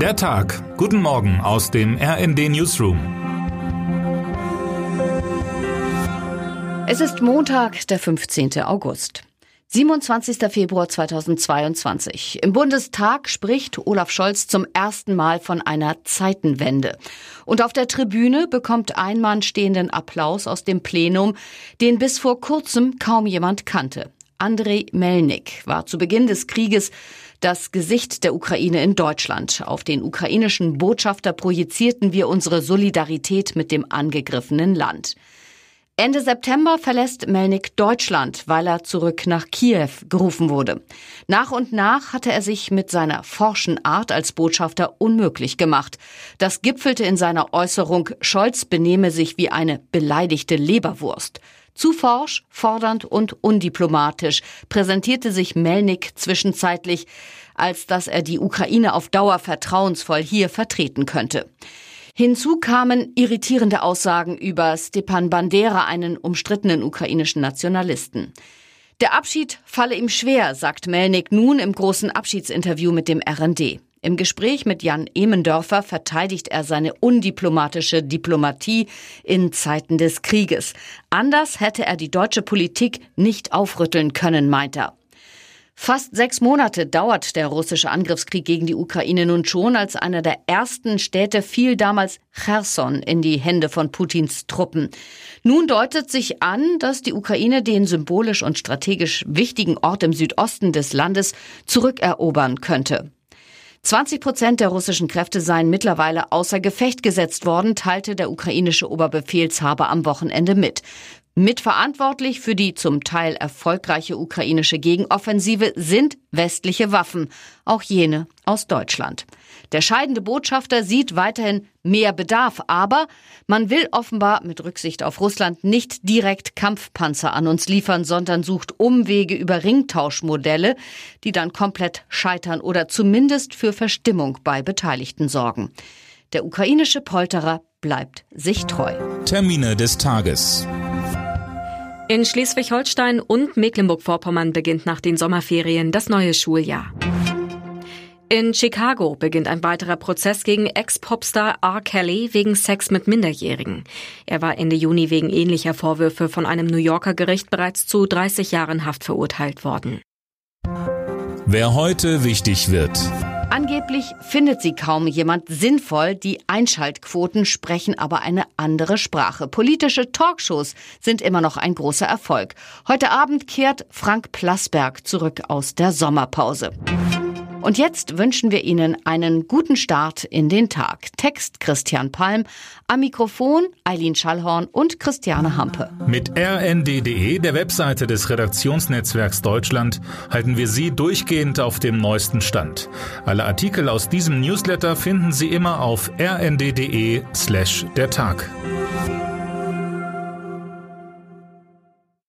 Der Tag. Guten Morgen aus dem RND Newsroom. Es ist Montag, der 15. August. 27. Februar 2022. Im Bundestag spricht Olaf Scholz zum ersten Mal von einer Zeitenwende. Und auf der Tribüne bekommt ein Mann stehenden Applaus aus dem Plenum, den bis vor kurzem kaum jemand kannte. Andrei Melnik war zu Beginn des Krieges das Gesicht der Ukraine in Deutschland. Auf den ukrainischen Botschafter projizierten wir unsere Solidarität mit dem angegriffenen Land. Ende September verlässt Melnik Deutschland, weil er zurück nach Kiew gerufen wurde. Nach und nach hatte er sich mit seiner forschen Art als Botschafter unmöglich gemacht. Das gipfelte in seiner Äußerung, Scholz benehme sich wie eine beleidigte Leberwurst. Zu forsch, fordernd und undiplomatisch präsentierte sich Melnik zwischenzeitlich, als dass er die Ukraine auf Dauer vertrauensvoll hier vertreten könnte. Hinzu kamen irritierende Aussagen über Stepan Bandera, einen umstrittenen ukrainischen Nationalisten. Der Abschied falle ihm schwer, sagt Melnik nun im großen Abschiedsinterview mit dem RND. Im Gespräch mit Jan Emendörfer verteidigt er seine undiplomatische Diplomatie in Zeiten des Krieges. Anders hätte er die deutsche Politik nicht aufrütteln können, meint er. Fast sechs Monate dauert der russische Angriffskrieg gegen die Ukraine nun schon. Als einer der ersten Städte fiel damals Cherson in die Hände von Putins Truppen. Nun deutet sich an, dass die Ukraine den symbolisch und strategisch wichtigen Ort im Südosten des Landes zurückerobern könnte. 20 Prozent der russischen Kräfte seien mittlerweile außer Gefecht gesetzt worden, teilte der ukrainische Oberbefehlshaber am Wochenende mit. Mitverantwortlich für die zum Teil erfolgreiche ukrainische Gegenoffensive sind westliche Waffen, auch jene aus Deutschland. Der scheidende Botschafter sieht weiterhin mehr Bedarf, aber man will offenbar mit Rücksicht auf Russland nicht direkt Kampfpanzer an uns liefern, sondern sucht Umwege über Ringtauschmodelle, die dann komplett scheitern oder zumindest für Verstimmung bei Beteiligten sorgen. Der ukrainische Polterer bleibt sich treu. Termine des Tages. In Schleswig-Holstein und Mecklenburg-Vorpommern beginnt nach den Sommerferien das neue Schuljahr. In Chicago beginnt ein weiterer Prozess gegen Ex-Popstar R. Kelly wegen Sex mit Minderjährigen. Er war Ende Juni wegen ähnlicher Vorwürfe von einem New Yorker Gericht bereits zu 30 Jahren Haft verurteilt worden. Wer heute wichtig wird. Angeblich findet sie kaum jemand sinnvoll, die Einschaltquoten sprechen aber eine andere Sprache. Politische Talkshows sind immer noch ein großer Erfolg. Heute Abend kehrt Frank Plasberg zurück aus der Sommerpause. Und jetzt wünschen wir Ihnen einen guten Start in den Tag. Text Christian Palm, am Mikrofon Eileen Schallhorn und Christiane Hampe. Mit rnd.de, der Webseite des Redaktionsnetzwerks Deutschland, halten wir Sie durchgehend auf dem neuesten Stand. Alle Artikel aus diesem Newsletter finden Sie immer auf rnd.de slash der Tag.